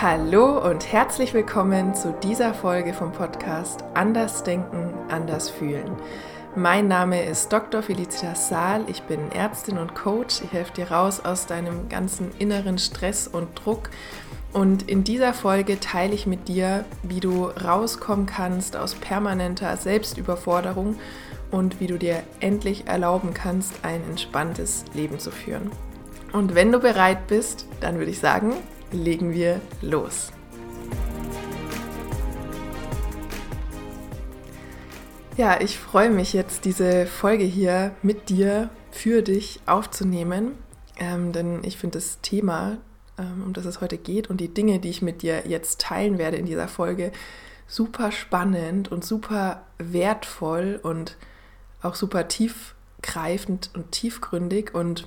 Hallo und herzlich willkommen zu dieser Folge vom Podcast Anders Denken, Anders Fühlen. Mein Name ist Dr. Felicitas Saal, ich bin Ärztin und Coach. Ich helfe dir raus aus deinem ganzen inneren Stress und Druck. Und in dieser Folge teile ich mit dir, wie du rauskommen kannst aus permanenter Selbstüberforderung und wie du dir endlich erlauben kannst, ein entspanntes Leben zu führen. Und wenn du bereit bist, dann würde ich sagen, legen wir los. Ja, ich freue mich jetzt, diese Folge hier mit dir, für dich aufzunehmen, ähm, denn ich finde das Thema, ähm, um das es heute geht und die Dinge, die ich mit dir jetzt teilen werde in dieser Folge, super spannend und super wertvoll und auch super tiefgreifend und tiefgründig und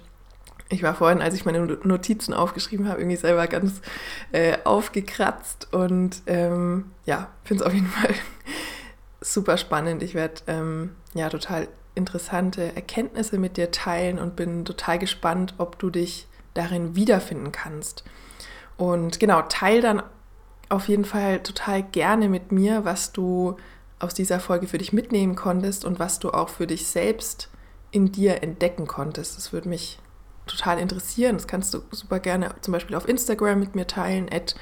ich war vorhin, als ich meine Notizen aufgeschrieben habe, irgendwie selber ganz äh, aufgekratzt und ähm, ja, finde es auf jeden Fall super spannend. Ich werde ähm, ja total interessante Erkenntnisse mit dir teilen und bin total gespannt, ob du dich darin wiederfinden kannst. Und genau, teil dann auf jeden Fall total gerne mit mir, was du aus dieser Folge für dich mitnehmen konntest und was du auch für dich selbst in dir entdecken konntest. Das würde mich total interessieren. Das kannst du super gerne zum Beispiel auf Instagram mit mir teilen, at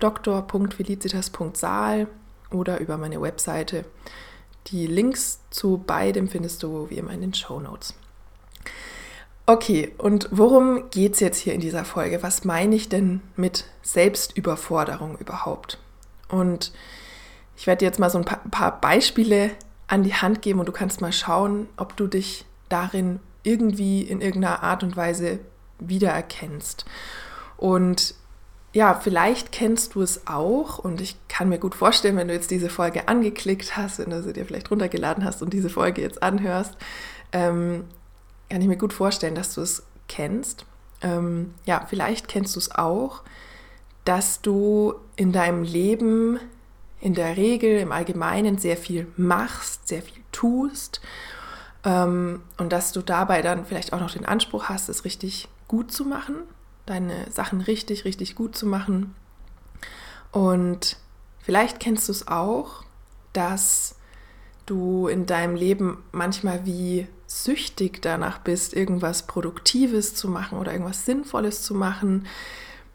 dr.felicitas.saal oder über meine Webseite. Die Links zu beidem findest du wie immer in den Show Notes. Okay, und worum geht es jetzt hier in dieser Folge? Was meine ich denn mit Selbstüberforderung überhaupt? Und ich werde dir jetzt mal so ein paar Beispiele an die Hand geben und du kannst mal schauen, ob du dich darin irgendwie in irgendeiner Art und Weise wiedererkennst. Und ja, vielleicht kennst du es auch und ich kann mir gut vorstellen, wenn du jetzt diese Folge angeklickt hast, wenn du sie dir vielleicht runtergeladen hast und diese Folge jetzt anhörst, ähm, kann ich mir gut vorstellen, dass du es kennst. Ähm, ja, vielleicht kennst du es auch, dass du in deinem Leben in der Regel im Allgemeinen sehr viel machst, sehr viel tust ähm, und dass du dabei dann vielleicht auch noch den Anspruch hast, es richtig gut zu machen, deine Sachen richtig, richtig gut zu machen. Und vielleicht kennst du es auch, dass du in deinem Leben manchmal wie süchtig danach bist, irgendwas Produktives zu machen oder irgendwas Sinnvolles zu machen,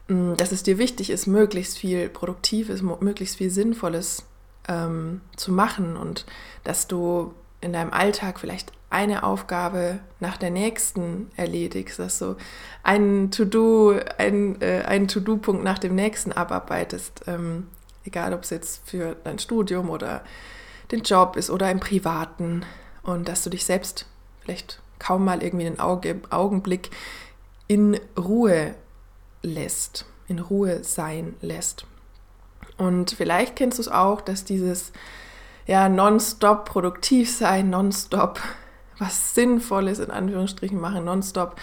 mm, dass es dir wichtig ist, möglichst viel Produktives, möglichst viel Sinnvolles ähm, zu machen und dass du in deinem Alltag vielleicht eine Aufgabe nach der nächsten erledigst, dass du einen To-Do, ein, äh, einen To-Do-Punkt nach dem nächsten abarbeitest, ähm, egal ob es jetzt für dein Studium oder den Job ist oder im Privaten und dass du dich selbst vielleicht kaum mal irgendwie einen Auge, Augenblick in Ruhe lässt, in Ruhe sein lässt. Und vielleicht kennst du es auch, dass dieses ja, nonstop produktiv sein, nonstop was Sinnvolles in Anführungsstrichen machen, nonstop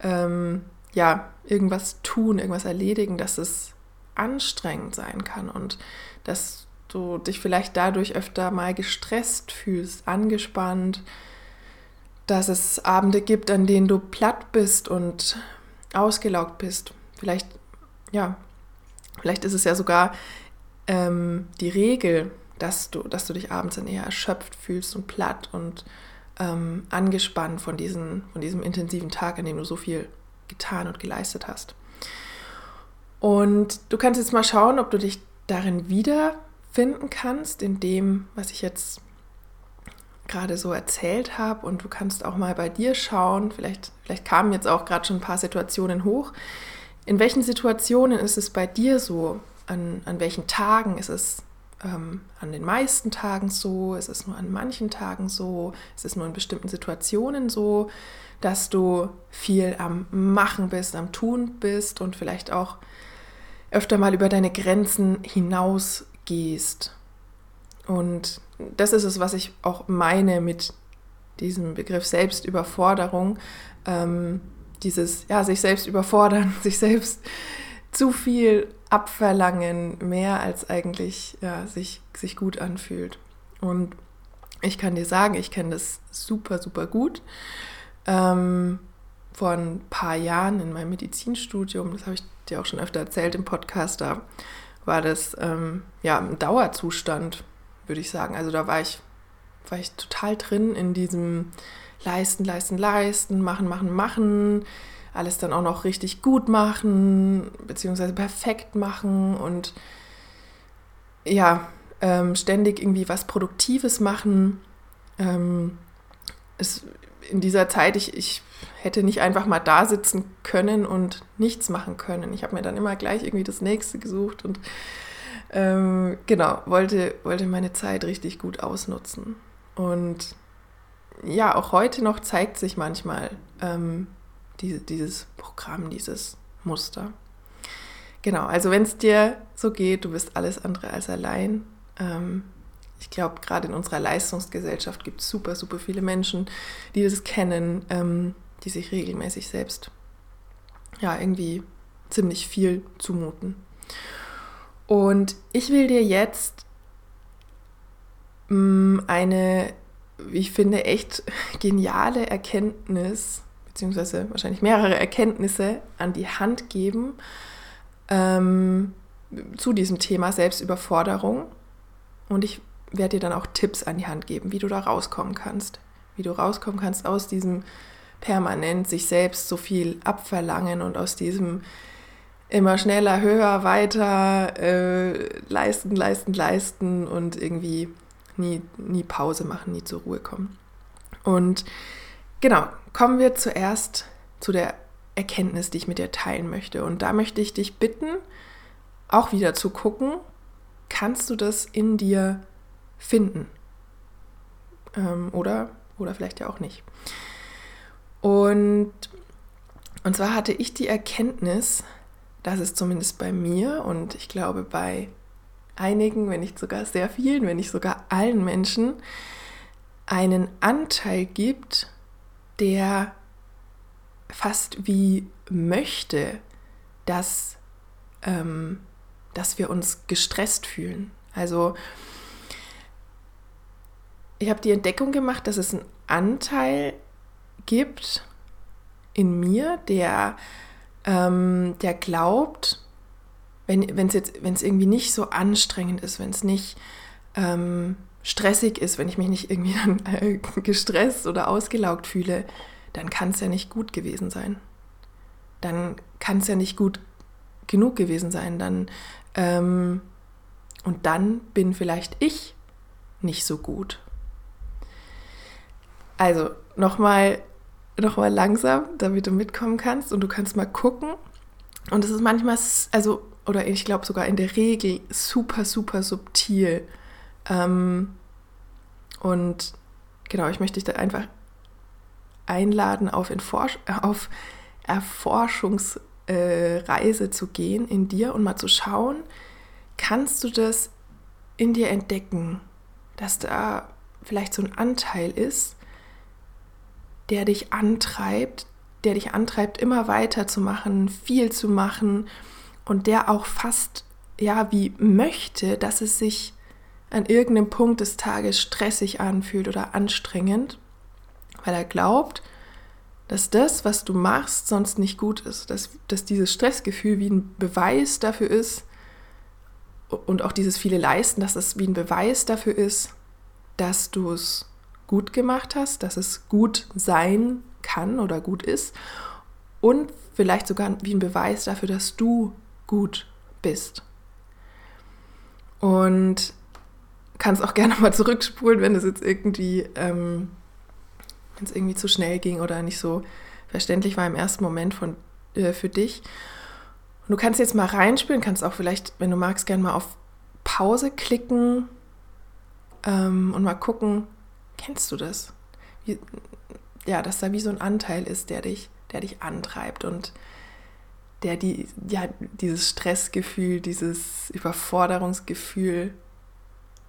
ähm, ja, irgendwas tun, irgendwas erledigen, dass es anstrengend sein kann und dass du dich vielleicht dadurch öfter mal gestresst fühlst, angespannt, dass es Abende gibt, an denen du platt bist und ausgelaugt bist. Vielleicht, ja, vielleicht ist es ja sogar ähm, die Regel, dass du, dass du dich abends dann eher erschöpft fühlst und platt und ähm, angespannt von, diesen, von diesem intensiven Tag, an dem du so viel getan und geleistet hast. Und du kannst jetzt mal schauen, ob du dich darin wiederfinden kannst, in dem, was ich jetzt gerade so erzählt habe. Und du kannst auch mal bei dir schauen, vielleicht, vielleicht kamen jetzt auch gerade schon ein paar Situationen hoch. In welchen Situationen ist es bei dir so? An, an welchen Tagen ist es ähm, an den meisten Tagen so, es ist nur an manchen Tagen so, es ist nur in bestimmten Situationen so, dass du viel am Machen bist, am Tun bist und vielleicht auch öfter mal über deine Grenzen hinausgehst. Und das ist es, was ich auch meine mit diesem Begriff Selbstüberforderung. Ähm, dieses, ja, sich selbst überfordern, sich selbst zu viel abverlangen, mehr als eigentlich ja, sich, sich gut anfühlt. Und ich kann dir sagen, ich kenne das super, super gut. Ähm, vor ein paar Jahren in meinem Medizinstudium, das habe ich dir auch schon öfter erzählt im Podcast, da war das ähm, ja ein Dauerzustand, würde ich sagen. Also da war ich, war ich total drin in diesem Leisten, Leisten, Leisten, machen, machen, machen, alles dann auch noch richtig gut machen, beziehungsweise perfekt machen und ja, ähm, ständig irgendwie was Produktives machen. Ähm, es, in dieser Zeit, ich, ich hätte nicht einfach mal da sitzen können und nichts machen können. Ich habe mir dann immer gleich irgendwie das nächste gesucht und ähm, genau, wollte, wollte meine Zeit richtig gut ausnutzen. Und ja, auch heute noch zeigt sich manchmal ähm, diese, dieses Programm, dieses Muster. Genau, also wenn es dir so geht, du bist alles andere als allein. Ähm, ich glaube, gerade in unserer Leistungsgesellschaft gibt es super, super viele Menschen, die das kennen, ähm, die sich regelmäßig selbst ja irgendwie ziemlich viel zumuten. Und ich will dir jetzt mh, mm, eine, wie ich finde, echt geniale Erkenntnis, beziehungsweise wahrscheinlich mehrere Erkenntnisse an die Hand geben ähm, zu diesem Thema Selbstüberforderung. Und ich werde dir dann auch Tipps an die Hand geben, wie du da rauskommen kannst. Wie du rauskommen kannst aus diesem permanent sich selbst so viel abverlangen und aus diesem immer schneller, höher, weiter äh, leisten, leisten, leisten und irgendwie nie, nie Pause machen, nie zur Ruhe kommen. Und genau, kommen wir zuerst zu der Erkenntnis, die ich mit dir teilen möchte. Und da möchte ich dich bitten, auch wieder zu gucken, kannst du das in dir finden? Ähm, oder, oder vielleicht ja auch nicht. Und, und zwar hatte ich die Erkenntnis, dass es zumindest bei mir und ich glaube bei einigen, wenn nicht sogar sehr vielen, wenn nicht sogar allen Menschen, einen Anteil gibt, der fast wie möchte, dass, ähm, dass wir uns gestresst fühlen. Also ich habe die Entdeckung gemacht, dass es einen Anteil gibt in mir, der, ähm, der glaubt, wenn es irgendwie nicht so anstrengend ist, wenn es nicht ähm, stressig ist, wenn ich mich nicht irgendwie dann, äh, gestresst oder ausgelaugt fühle, dann kann es ja nicht gut gewesen sein. Dann kann es ja nicht gut genug gewesen sein. Dann ähm, und dann bin vielleicht ich nicht so gut. Also nochmal noch mal langsam, damit du mitkommen kannst und du kannst mal gucken. Und es ist manchmal, also, oder ich glaube sogar in der Regel super, super subtil. Ähm, und genau, ich möchte dich da einfach einladen, auf, Entforsch auf Erforschungsreise äh, zu gehen in dir und mal zu schauen, kannst du das in dir entdecken, dass da vielleicht so ein Anteil ist, der dich antreibt, der dich antreibt, immer weiter zu machen, viel zu machen und der auch fast, ja, wie möchte, dass es sich an irgendeinem Punkt des Tages stressig anfühlt oder anstrengend, weil er glaubt, dass das, was du machst, sonst nicht gut ist, dass, dass dieses Stressgefühl wie ein Beweis dafür ist und auch dieses viele Leisten, dass es wie ein Beweis dafür ist, dass du es gut gemacht hast, dass es gut sein kann oder gut ist und vielleicht sogar wie ein Beweis dafür, dass du gut bist. Und kannst auch gerne mal zurückspulen, wenn es jetzt irgendwie, ähm, wenn es irgendwie zu schnell ging oder nicht so verständlich war im ersten Moment von, äh, für dich. Und du kannst jetzt mal reinspielen, kannst auch vielleicht, wenn du magst, gerne mal auf Pause klicken ähm, und mal gucken, Kennst du das? Wie, ja, dass da wie so ein Anteil ist, der dich, der dich antreibt und der die, ja, dieses Stressgefühl, dieses Überforderungsgefühl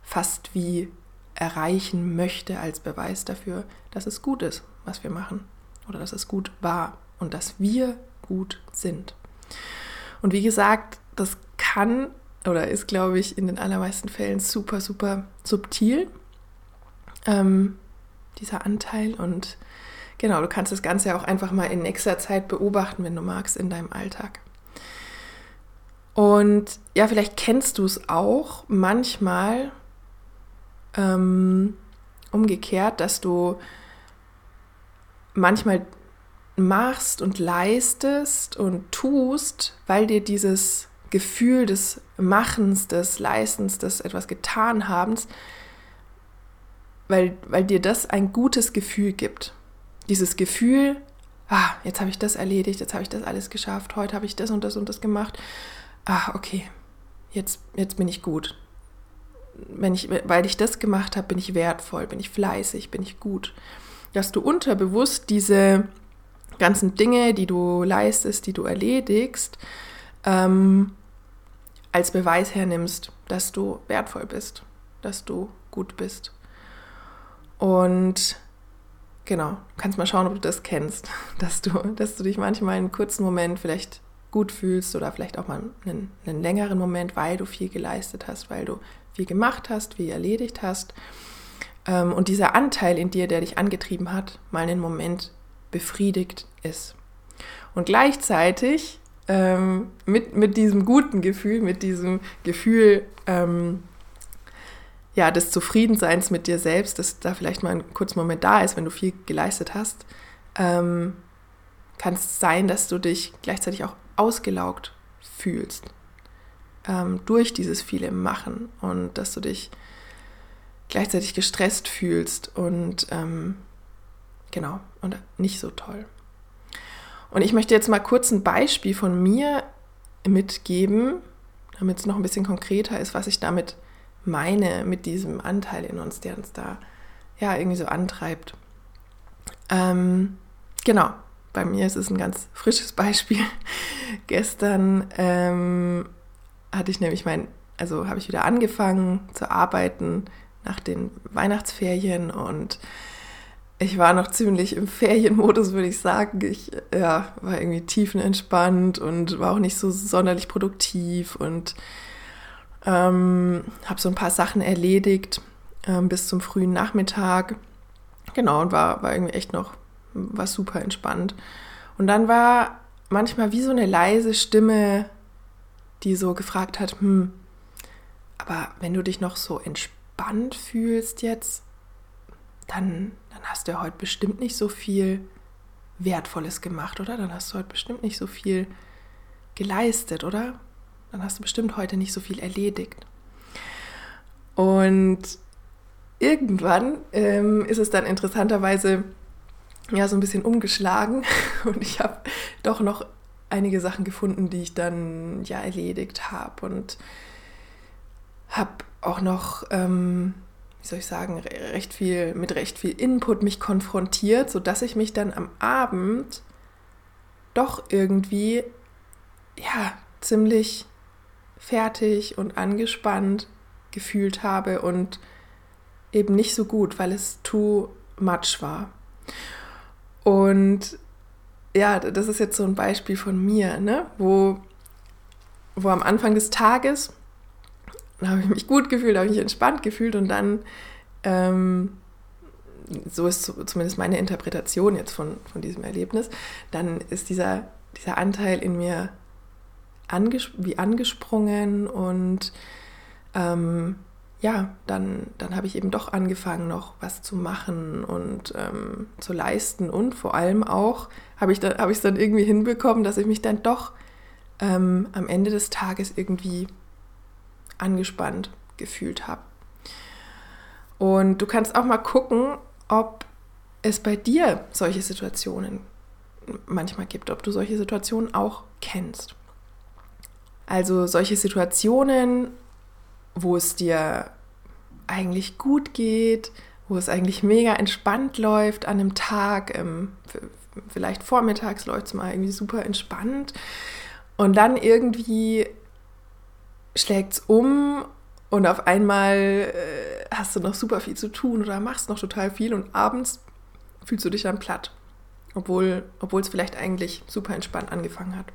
fast wie erreichen möchte als Beweis dafür, dass es gut ist, was wir machen oder dass es gut war und dass wir gut sind. Und wie gesagt, das kann oder ist, glaube ich, in den allermeisten Fällen super, super subtil ähm, dieser Anteil. Und genau, du kannst das Ganze auch einfach mal in nächster Zeit beobachten, wenn du magst, in deinem Alltag. Und ja, vielleicht kennst du es auch manchmal ähm, umgekehrt, dass du manchmal machst und leistest und tust, weil dir dieses Gefühl des Machens, des Leistens, des etwas getan habens, weil, weil dir das ein gutes Gefühl gibt. Dieses Gefühl, ah, jetzt habe ich das erledigt, jetzt habe ich das alles geschafft, heute habe ich das und das und das gemacht. Ah, okay, jetzt, jetzt bin ich gut. Wenn ich, weil ich das gemacht habe, bin ich wertvoll, bin ich fleißig, bin ich gut. Dass du unterbewusst diese ganzen Dinge, die du leistest, die du erledigst, ähm, als Beweis hernimmst, dass du wertvoll bist, dass du gut bist. Und genau, kannst mal schauen, ob du das kennst, dass du, dass du dich manchmal einen kurzen Moment vielleicht gut fühlst oder vielleicht auch mal einen, einen längeren Moment, weil du viel geleistet hast, weil du viel gemacht hast, viel erledigt hast. Ähm, und dieser Anteil in dir, der dich angetrieben hat, mal einen Moment befriedigt ist. Und gleichzeitig ähm, mit, mit diesem guten Gefühl, mit diesem Gefühl ähm, ja, des Zufriedenseins mit dir selbst, dass da vielleicht mal ein kurzer Moment da ist, wenn du viel geleistet hast, ähm, kann es sein, dass du dich gleichzeitig auch ausgelaugt fühlst ähm, durch dieses viele Machen und dass du dich gleichzeitig gestresst fühlst und ähm, genau, und nicht so toll. Und ich möchte jetzt mal kurz ein Beispiel von mir mitgeben, damit es noch ein bisschen konkreter ist, was ich damit meine, mit diesem Anteil in uns, der uns da ja irgendwie so antreibt. Ähm, genau, bei mir ist es ein ganz frisches Beispiel. Gestern ähm, hatte ich nämlich mein, also habe ich wieder angefangen zu arbeiten nach den Weihnachtsferien und ich war noch ziemlich im Ferienmodus, würde ich sagen. Ich ja, war irgendwie tiefenentspannt und war auch nicht so sonderlich produktiv und ähm, habe so ein paar Sachen erledigt ähm, bis zum frühen Nachmittag. Genau, und war, war irgendwie echt noch, war super entspannt. Und dann war manchmal wie so eine leise Stimme, die so gefragt hat, hm, aber wenn du dich noch so entspannt fühlst jetzt, dann, dann hast du ja heute bestimmt nicht so viel Wertvolles gemacht, oder? Dann hast du heute bestimmt nicht so viel geleistet, oder? Dann hast du bestimmt heute nicht so viel erledigt. Und irgendwann ähm, ist es dann interessanterweise ja so ein bisschen umgeschlagen und ich habe doch noch einige Sachen gefunden, die ich dann ja erledigt habe und habe auch noch ähm, wie soll ich sagen, recht viel, mit recht viel Input mich konfrontiert, sodass ich mich dann am Abend doch irgendwie, ja, ziemlich fertig und angespannt gefühlt habe und eben nicht so gut, weil es too much war. Und ja, das ist jetzt so ein Beispiel von mir, ne? wo, wo am Anfang des Tages habe ich mich gut gefühlt, habe ich mich entspannt gefühlt und dann, ähm, so ist zumindest meine Interpretation jetzt von, von diesem Erlebnis, dann ist dieser, dieser Anteil in mir anges wie angesprungen und ähm, ja, dann, dann habe ich eben doch angefangen, noch was zu machen und ähm, zu leisten und vor allem auch habe ich es hab dann irgendwie hinbekommen, dass ich mich dann doch ähm, am Ende des Tages irgendwie angespannt gefühlt habe. Und du kannst auch mal gucken, ob es bei dir solche Situationen manchmal gibt, ob du solche Situationen auch kennst. Also solche Situationen, wo es dir eigentlich gut geht, wo es eigentlich mega entspannt läuft an einem Tag, ähm, vielleicht vormittags läuft es mal irgendwie super entspannt und dann irgendwie schlägt es um und auf einmal äh, hast du noch super viel zu tun oder machst noch total viel und abends fühlst du dich dann platt, obwohl es vielleicht eigentlich super entspannt angefangen hat.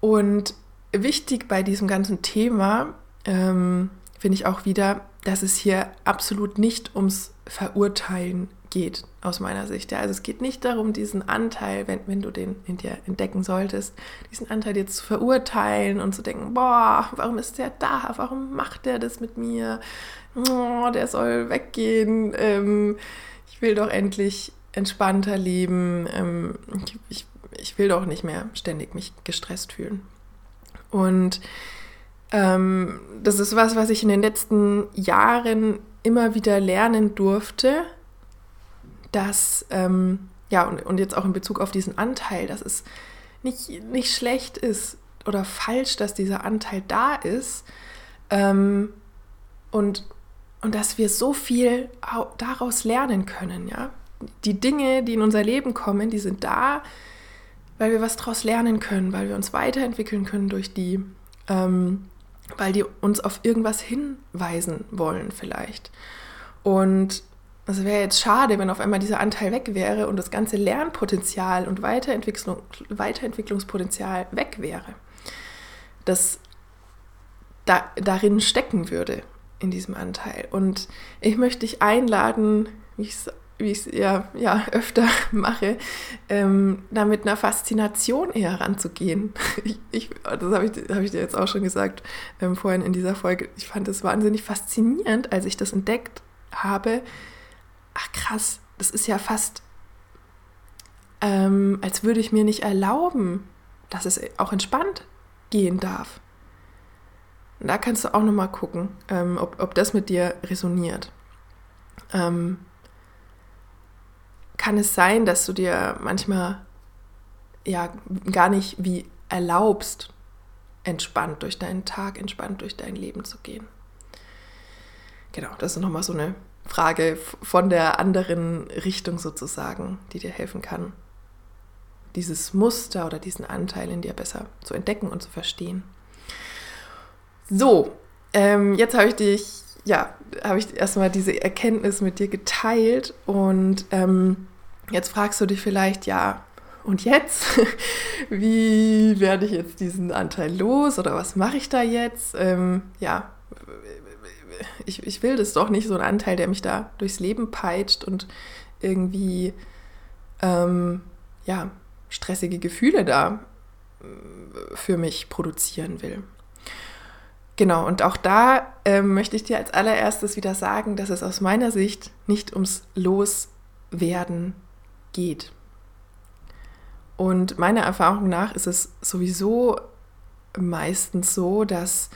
Und wichtig bei diesem ganzen Thema ähm, finde ich auch wieder, dass es hier absolut nicht ums Verurteilen geht, aus meiner Sicht. Ja, also es geht nicht darum, diesen Anteil, wenn, wenn du den in dir entdecken solltest, diesen Anteil jetzt zu verurteilen und zu denken, boah, warum ist der da? Warum macht der das mit mir? Oh, der soll weggehen. Ähm, ich will doch endlich entspannter leben. Ähm, ich, ich, ich will doch nicht mehr ständig mich gestresst fühlen. Und ähm, das ist was, was ich in den letzten Jahren immer wieder lernen durfte, dass, ähm, ja, und, und jetzt auch in Bezug auf diesen Anteil, dass es nicht, nicht schlecht ist oder falsch, dass dieser Anteil da ist ähm, und, und dass wir so viel daraus lernen können, ja. Die Dinge, die in unser Leben kommen, die sind da, weil wir was daraus lernen können, weil wir uns weiterentwickeln können durch die, ähm, weil die uns auf irgendwas hinweisen wollen vielleicht. Und es wäre jetzt schade, wenn auf einmal dieser Anteil weg wäre und das ganze Lernpotenzial und Weiterentwicklung, Weiterentwicklungspotenzial weg wäre. Das da, darin stecken würde, in diesem Anteil. Und ich möchte dich einladen, wie ich es wie ich es ja, ja öfter mache, ähm, da mit einer Faszination eher ranzugehen. Ich, ich, das habe ich, hab ich dir jetzt auch schon gesagt ähm, vorhin in dieser Folge. Ich fand es wahnsinnig faszinierend, als ich das entdeckt habe. Ach krass, das ist ja fast, ähm, als würde ich mir nicht erlauben, dass es auch entspannt gehen darf. Da kannst du auch nochmal gucken, ähm, ob, ob das mit dir resoniert. Ähm, kann es sein, dass du dir manchmal ja gar nicht wie erlaubst, entspannt durch deinen Tag, entspannt durch dein Leben zu gehen. Genau, das ist nochmal so eine Frage von der anderen Richtung sozusagen, die dir helfen kann, dieses Muster oder diesen Anteil in dir besser zu entdecken und zu verstehen. So, ähm, jetzt habe ich dich, ja, habe ich erstmal diese Erkenntnis mit dir geteilt und ähm, Jetzt fragst du dich vielleicht, ja, und jetzt? Wie werde ich jetzt diesen Anteil los oder was mache ich da jetzt? Ähm, ja, ich, ich will das doch nicht, so ein Anteil, der mich da durchs Leben peitscht und irgendwie, ähm, ja, stressige Gefühle da äh, für mich produzieren will. Genau, und auch da ähm, möchte ich dir als allererstes wieder sagen, dass es aus meiner Sicht nicht ums Loswerden geht. Und meiner Erfahrung nach ist es sowieso meistens so, dass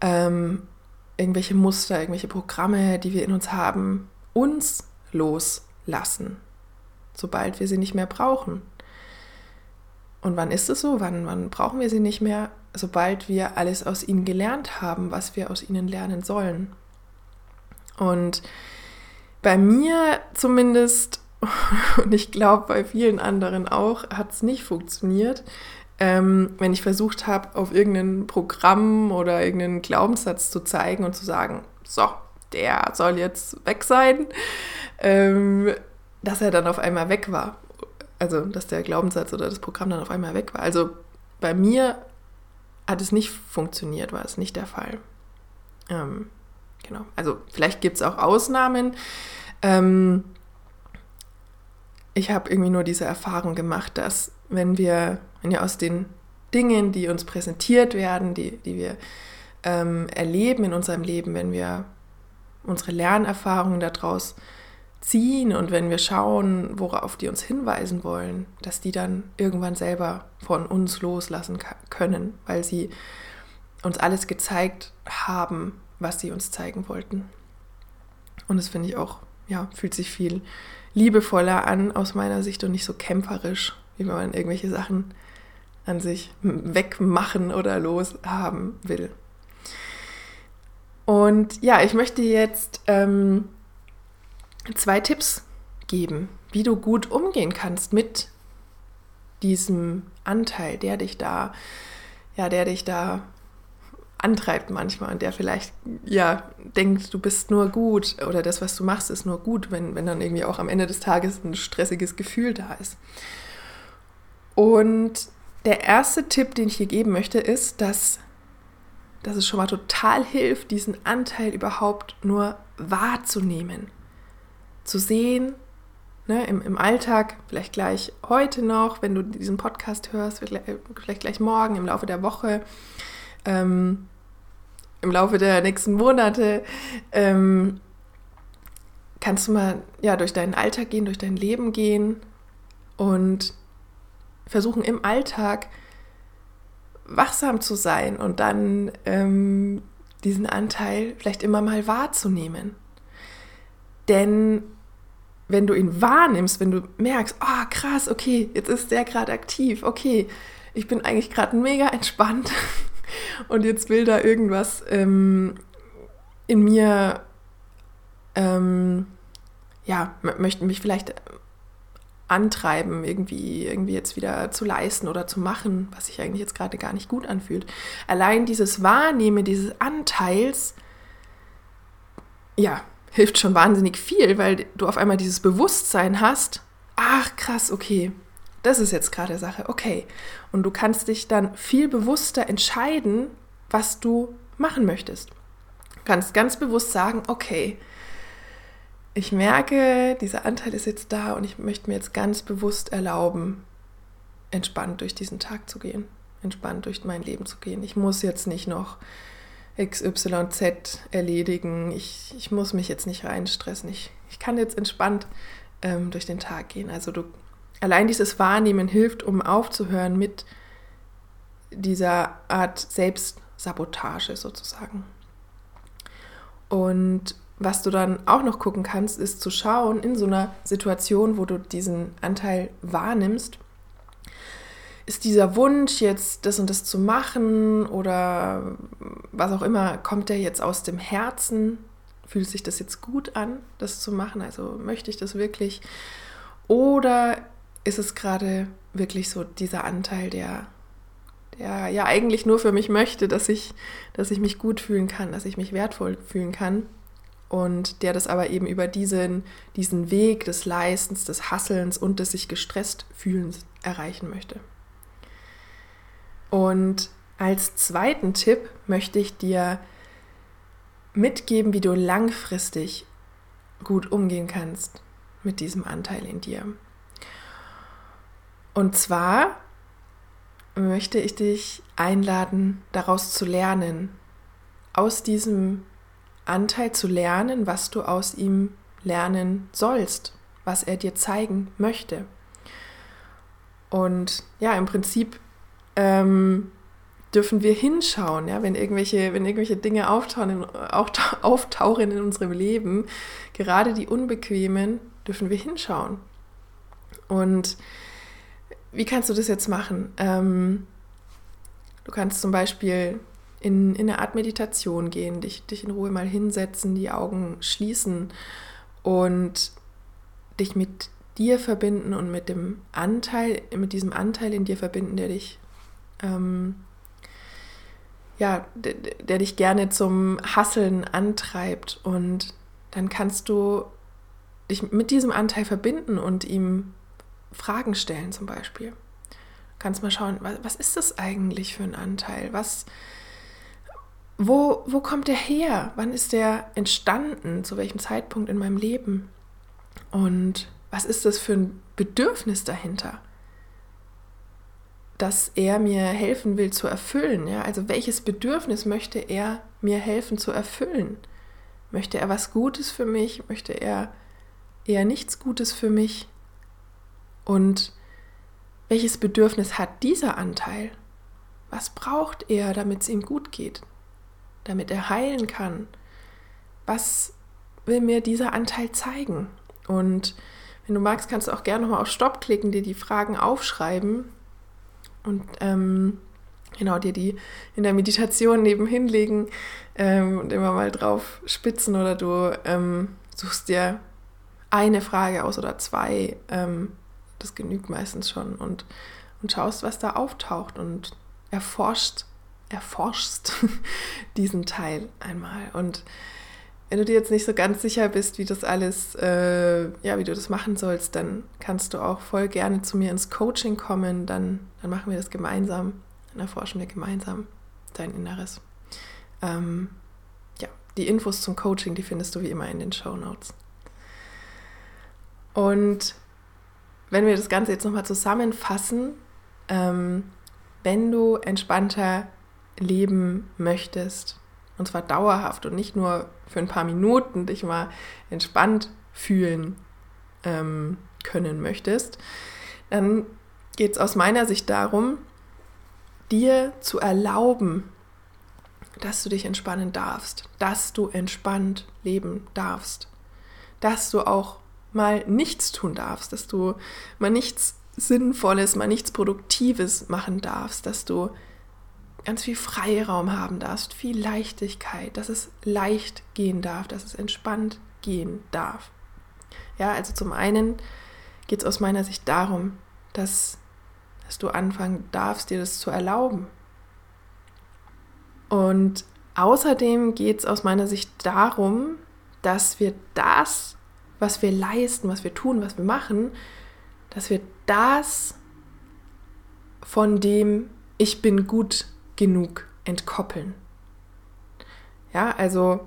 ähm, irgendwelche Muster, irgendwelche Programme, die wir in uns haben, uns loslassen, sobald wir sie nicht mehr brauchen. Und wann ist es so? Wann, wann brauchen wir sie nicht mehr? Sobald wir alles aus ihnen gelernt haben, was wir aus ihnen lernen sollen. Und bei mir zumindest und ich glaube bei vielen anderen auch, hat es nicht funktioniert. Ähm, wenn ich versucht habe, auf irgendein Programm oder irgendeinen Glaubenssatz zu zeigen und zu sagen, so, der soll jetzt weg sein, ähm, dass er dann auf einmal weg war. Also, dass der Glaubenssatz oder das Programm dann auf einmal weg war. Also, bei mir hat es nicht funktioniert, war es nicht der Fall. Ähm, genau. Also, vielleicht gibt es auch Ausnahmen. Ähm, ich habe irgendwie nur diese Erfahrung gemacht, dass wenn wir, wenn wir aus den Dingen, die uns präsentiert werden, die, die wir ähm, erleben in unserem Leben, wenn wir unsere Lernerfahrungen daraus ziehen und wenn wir schauen, worauf die uns hinweisen wollen, dass die dann irgendwann selber von uns loslassen können, weil sie uns alles gezeigt haben, was sie uns zeigen wollten. Und das finde ich auch, ja, fühlt sich viel liebevoller an aus meiner Sicht und nicht so kämpferisch, wie wenn man irgendwelche Sachen an sich wegmachen oder loshaben will. Und ja, ich möchte jetzt ähm, zwei Tipps geben, wie du gut umgehen kannst mit diesem Anteil, der dich da, ja, der dich da antreibt manchmal und der vielleicht ja denkt, du bist nur gut oder das, was du machst, ist nur gut, wenn, wenn dann irgendwie auch am Ende des Tages ein stressiges Gefühl da ist. Und der erste Tipp, den ich hier geben möchte, ist, dass, dass es schon mal total hilft, diesen Anteil überhaupt nur wahrzunehmen. Zu sehen, ne, im, im Alltag, vielleicht gleich heute noch, wenn du diesen Podcast hörst, vielleicht gleich morgen, im Laufe der Woche, ähm, im Laufe der nächsten Monate, ähm, kannst du mal ja, durch deinen Alltag gehen, durch dein Leben gehen und versuchen im Alltag wachsam zu sein und dann ähm, diesen Anteil vielleicht immer mal wahrzunehmen. Denn wenn du ihn wahrnimmst, wenn du merkst, ah oh, krass, okay, jetzt ist der gerade aktiv, okay, ich bin eigentlich gerade mega entspannt und jetzt will da irgendwas ähm, in mir, ähm, ja, möchten mich vielleicht antreiben, irgendwie, irgendwie jetzt wieder zu leisten oder zu machen, was sich eigentlich jetzt gerade gar nicht gut anfühlt. Allein dieses Wahrnehmen dieses Anteils, ja, hilft schon wahnsinnig viel, weil du auf einmal dieses Bewusstsein hast, ach krass, okay, das ist jetzt gerade Sache, okay. Und du kannst dich dann viel bewusster entscheiden, was du machen möchtest. Du kannst ganz bewusst sagen, okay, ich merke, dieser Anteil ist jetzt da und ich möchte mir jetzt ganz bewusst erlauben, entspannt durch diesen Tag zu gehen, entspannt durch mein Leben zu gehen. Ich muss jetzt nicht noch XYZ erledigen. Ich, ich muss mich jetzt nicht reinstressen. Ich, ich kann jetzt entspannt ähm, durch den Tag gehen. Also du, allein dieses Wahrnehmen hilft, um aufzuhören mit dieser Art Selbstsabotage sozusagen. Und was du dann auch noch gucken kannst, ist zu schauen in so einer Situation, wo du diesen Anteil wahrnimmst, ist dieser Wunsch, jetzt das und das zu machen oder was auch immer, kommt der jetzt aus dem Herzen? Fühlt sich das jetzt gut an, das zu machen? Also möchte ich das wirklich? Oder ist es gerade wirklich so dieser Anteil, der, der ja eigentlich nur für mich möchte, dass ich, dass ich mich gut fühlen kann, dass ich mich wertvoll fühlen kann? Und der das aber eben über diesen, diesen Weg des Leistens, des Hasselns und des sich gestresst fühlens erreichen möchte. Und als zweiten Tipp möchte ich dir mitgeben, wie du langfristig gut umgehen kannst mit diesem Anteil in dir. Und zwar möchte ich dich einladen, daraus zu lernen, aus diesem Anteil zu lernen, was du aus ihm lernen sollst, was er dir zeigen möchte. Und ja, im Prinzip ähm, dürfen wir hinschauen, ja, wenn irgendwelche, wenn irgendwelche Dinge auftauchen auftauchen in unserem Leben, gerade die unbequemen, dürfen wir hinschauen. Und wie kannst du das jetzt machen? Ähm, du kannst zum Beispiel in, in eine Art Meditation gehen, dich, dich in Ruhe mal hinsetzen, die Augen schließen und dich mit dir verbinden und mit dem Anteil, mit diesem Anteil in dir verbinden, der dich ähm, ja, der, der dich gerne zum Hasseln antreibt. Und dann kannst du dich mit diesem Anteil verbinden und ihm Fragen stellen zum Beispiel. Du kannst mal schauen, was, was ist das eigentlich für ein Anteil? Was, wo, wo kommt der her? Wann ist der entstanden? Zu welchem Zeitpunkt in meinem Leben? Und was ist das für ein Bedürfnis dahinter? das er mir helfen will zu erfüllen. Ja? Also welches Bedürfnis möchte er mir helfen zu erfüllen? Möchte er was Gutes für mich? Möchte er eher nichts Gutes für mich? Und welches Bedürfnis hat dieser Anteil? Was braucht er, damit es ihm gut geht? Damit er heilen kann? Was will mir dieser Anteil zeigen? Und wenn du magst, kannst du auch gerne nochmal auf Stopp klicken, dir die Fragen aufschreiben und ähm, genau dir die in der Meditation nebenhin legen ähm, und immer mal drauf spitzen oder du ähm, suchst dir eine Frage aus oder zwei. Das genügt meistens schon und, und schaust, was da auftaucht und erforscht, erforschst diesen Teil einmal. Und wenn du dir jetzt nicht so ganz sicher bist, wie das alles, äh, ja, wie du das machen sollst, dann kannst du auch voll gerne zu mir ins Coaching kommen. Dann, dann machen wir das gemeinsam. Dann erforschen wir gemeinsam dein Inneres. Ähm, ja, die Infos zum Coaching, die findest du wie immer in den Show Notes. Und wenn wir das Ganze jetzt nochmal zusammenfassen, ähm, wenn du entspannter leben möchtest, und zwar dauerhaft und nicht nur für ein paar Minuten dich mal entspannt fühlen ähm, können möchtest, dann geht es aus meiner Sicht darum, dir zu erlauben, dass du dich entspannen darfst, dass du entspannt leben darfst, dass du auch mal nichts tun darfst, dass du mal nichts Sinnvolles, mal nichts Produktives machen darfst, dass du ganz viel Freiraum haben darfst, viel Leichtigkeit, dass es leicht gehen darf, dass es entspannt gehen darf. Ja, also zum einen geht es aus meiner Sicht darum, dass, dass du anfangen darfst, dir das zu erlauben. Und außerdem geht es aus meiner Sicht darum, dass wir das, was wir leisten, was wir tun, was wir machen, dass wir das von dem Ich bin gut genug entkoppeln. Ja, also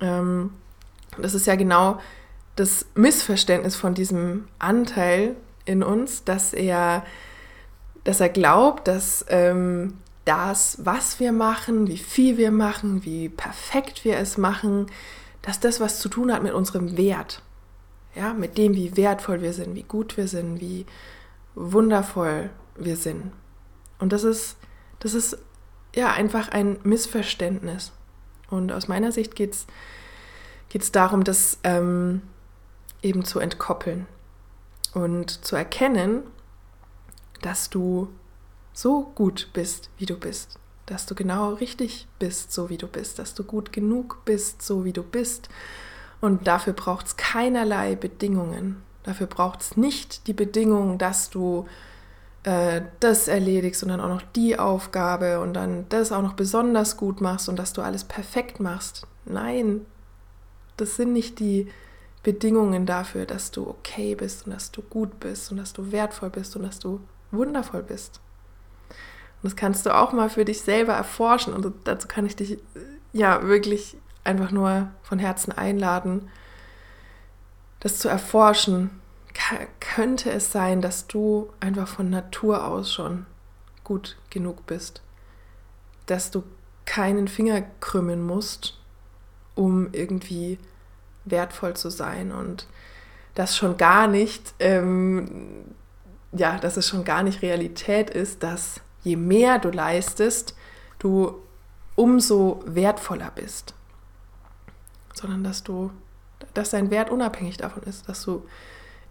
ähm, das ist ja genau das Missverständnis von diesem Anteil in uns, dass er, dass er glaubt, dass ähm, das, was wir machen, wie viel wir machen, wie perfekt wir es machen, dass das was zu tun hat mit unserem Wert. Ja, mit dem, wie wertvoll wir sind, wie gut wir sind, wie wundervoll wir sind. Und das ist, das ist ja einfach ein Missverständnis. Und aus meiner Sicht geht es darum, das ähm, eben zu entkoppeln und zu erkennen, dass du so gut bist, wie du bist, dass du genau richtig bist, so wie du bist, dass du gut genug bist, so wie du bist. Und dafür braucht es keinerlei Bedingungen. Dafür braucht es nicht die Bedingung, dass du äh, das erledigst und dann auch noch die Aufgabe und dann das auch noch besonders gut machst und dass du alles perfekt machst. Nein, das sind nicht die Bedingungen dafür, dass du okay bist und dass du gut bist und dass du wertvoll bist und dass du wundervoll bist. Und das kannst du auch mal für dich selber erforschen. Und dazu kann ich dich ja wirklich einfach nur von Herzen einladen, das zu erforschen. könnte es sein, dass du einfach von Natur aus schon gut genug bist? Dass du keinen Finger krümmen musst, um irgendwie wertvoll zu sein und das schon gar nicht, ähm, ja, dass es schon gar nicht Realität ist, dass je mehr du leistest, du umso wertvoller bist. Sondern dass du, dass dein Wert unabhängig davon ist, dass du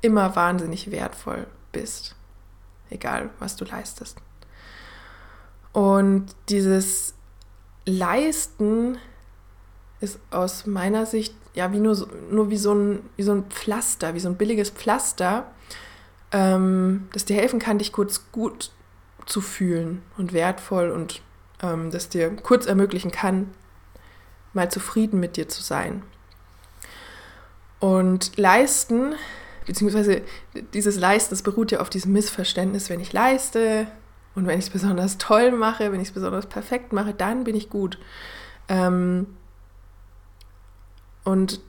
immer wahnsinnig wertvoll bist. Egal, was du leistest. Und dieses Leisten ist aus meiner Sicht ja wie nur, nur wie, so ein, wie so ein Pflaster, wie so ein billiges Pflaster, ähm, das dir helfen kann, dich kurz gut zu fühlen und wertvoll und ähm, das dir kurz ermöglichen kann, mal zufrieden mit dir zu sein. Und leisten, beziehungsweise dieses Leisten, das beruht ja auf diesem Missverständnis, wenn ich leiste und wenn ich es besonders toll mache, wenn ich es besonders perfekt mache, dann bin ich gut. Ähm, und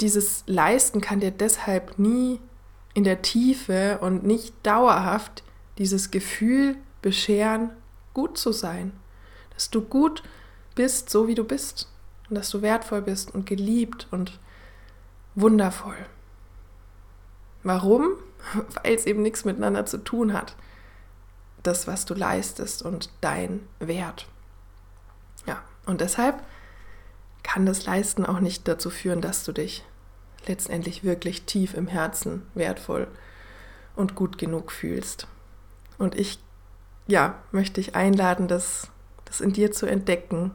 dieses Leisten kann dir deshalb nie in der Tiefe und nicht dauerhaft dieses Gefühl bescheren, gut zu sein. Dass du gut bist, so wie du bist. Und dass du wertvoll bist und geliebt und wundervoll. Warum? Weil es eben nichts miteinander zu tun hat. Das, was du leistest und dein Wert. Ja, und deshalb kann das Leisten auch nicht dazu führen, dass du dich letztendlich wirklich tief im Herzen wertvoll und gut genug fühlst. Und ich, ja, möchte dich einladen, das, das in dir zu entdecken,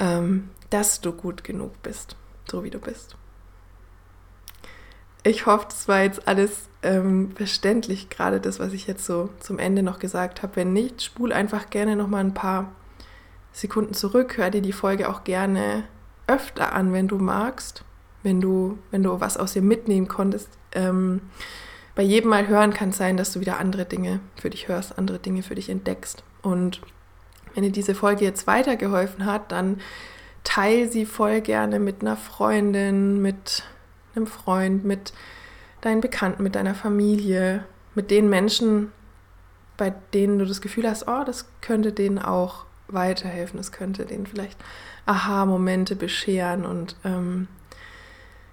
ähm, dass du gut genug bist, so wie du bist. Ich hoffe, das war jetzt alles ähm, verständlich, gerade das, was ich jetzt so zum Ende noch gesagt habe. Wenn nicht, spul einfach gerne noch mal ein paar Sekunden zurück, hör dir die Folge auch gerne öfter an, wenn du magst, wenn du, wenn du was aus ihr mitnehmen konntest. Ähm, bei jedem Mal hören kann es sein, dass du wieder andere Dinge für dich hörst, andere Dinge für dich entdeckst. Und wenn dir diese Folge jetzt weitergeholfen hat, dann teile sie voll gerne mit einer Freundin, mit einem Freund, mit deinen Bekannten, mit deiner Familie, mit den Menschen, bei denen du das Gefühl hast, oh, das könnte denen auch weiterhelfen, das könnte denen vielleicht Aha-Momente bescheren und ähm,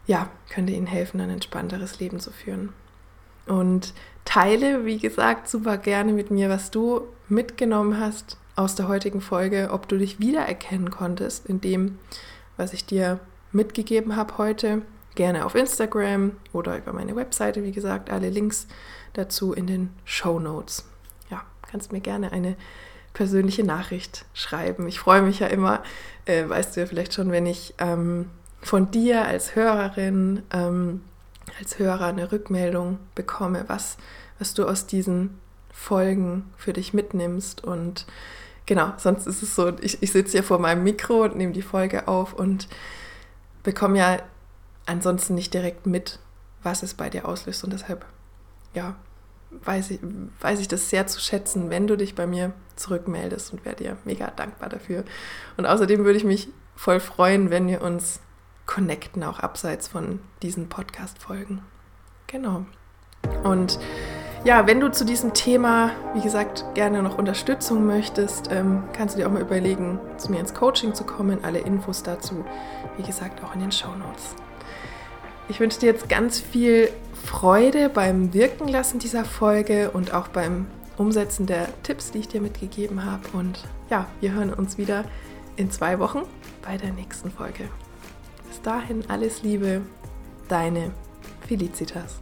ja, könnte ihnen helfen, ein entspannteres Leben zu führen. Und teile, wie gesagt, super gerne mit mir, was du mitgenommen hast aus der heutigen Folge, ob du dich wiedererkennen konntest in dem, was ich dir mitgegeben habe heute. Gerne auf Instagram oder über meine Webseite, wie gesagt, alle Links dazu in den Show Notes. Ja, kannst mir gerne eine persönliche Nachricht schreiben. Ich freue mich ja immer, äh, weißt du ja vielleicht schon, wenn ich ähm, von dir als Hörerin, ähm, als Hörer eine Rückmeldung bekomme, was, was du aus diesen Folgen für dich mitnimmst. Und genau, sonst ist es so, ich, ich sitze hier vor meinem Mikro und nehme die Folge auf und bekomme ja ansonsten nicht direkt mit, was es bei dir auslöst. Und deshalb, ja, weiß ich, weiß ich das sehr zu schätzen, wenn du dich bei mir zurückmeldest und wäre dir mega dankbar dafür. Und außerdem würde ich mich voll freuen, wenn wir uns connecten, auch abseits von diesen Podcast-Folgen. Genau. Und ja, wenn du zu diesem Thema, wie gesagt, gerne noch Unterstützung möchtest, ähm, kannst du dir auch mal überlegen, zu mir ins Coaching zu kommen. Alle Infos dazu, wie gesagt, auch in den Show Notes. Ich wünsche dir jetzt ganz viel Freude beim Wirken lassen dieser Folge und auch beim Umsetzen der Tipps, die ich dir mitgegeben habe. Und ja, wir hören uns wieder in zwei Wochen bei der nächsten Folge. Bis dahin alles Liebe, deine Felicitas.